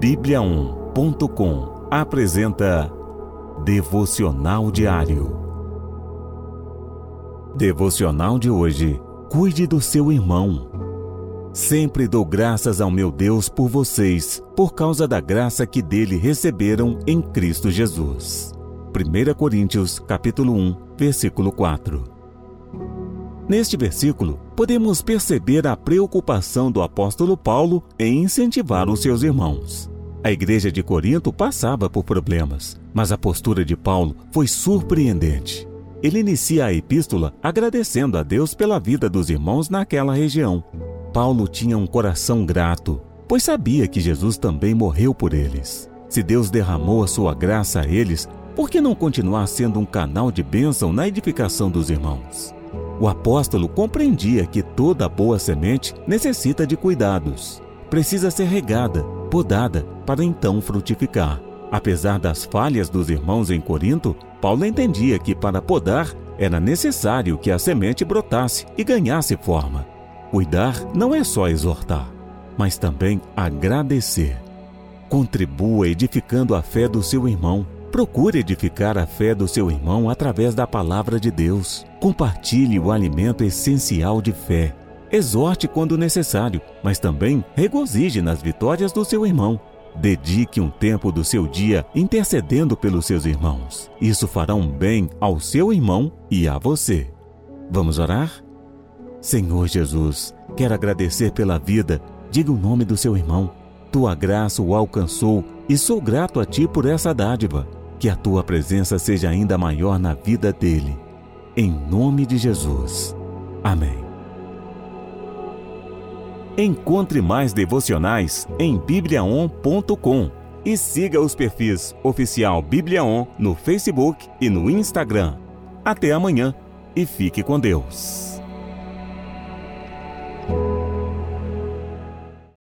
Bíblia1.com apresenta Devocional Diário. Devocional de hoje. Cuide do seu irmão. Sempre dou graças ao meu Deus por vocês, por causa da graça que dele receberam em Cristo Jesus. 1 Coríntios, capítulo 1, versículo 4. Neste versículo, podemos perceber a preocupação do apóstolo Paulo em incentivar os seus irmãos. A igreja de Corinto passava por problemas, mas a postura de Paulo foi surpreendente. Ele inicia a epístola agradecendo a Deus pela vida dos irmãos naquela região. Paulo tinha um coração grato, pois sabia que Jesus também morreu por eles. Se Deus derramou a sua graça a eles, por que não continuar sendo um canal de bênção na edificação dos irmãos? O apóstolo compreendia que toda boa semente necessita de cuidados. Precisa ser regada, podada, para então frutificar. Apesar das falhas dos irmãos em Corinto, Paulo entendia que para podar era necessário que a semente brotasse e ganhasse forma. Cuidar não é só exortar, mas também agradecer. Contribua edificando a fé do seu irmão Procure edificar a fé do seu irmão através da palavra de Deus. Compartilhe o alimento essencial de fé. Exorte quando necessário, mas também regozije nas vitórias do seu irmão. Dedique um tempo do seu dia intercedendo pelos seus irmãos. Isso fará um bem ao seu irmão e a você. Vamos orar? Senhor Jesus, quero agradecer pela vida. Diga o nome do seu irmão. Tua graça o alcançou e sou grato a ti por essa dádiva que a tua presença seja ainda maior na vida dele. Em nome de Jesus. Amém. Encontre mais devocionais em bibliaon.com e siga os perfis oficial Bibliaon no Facebook e no Instagram. Até amanhã e fique com Deus.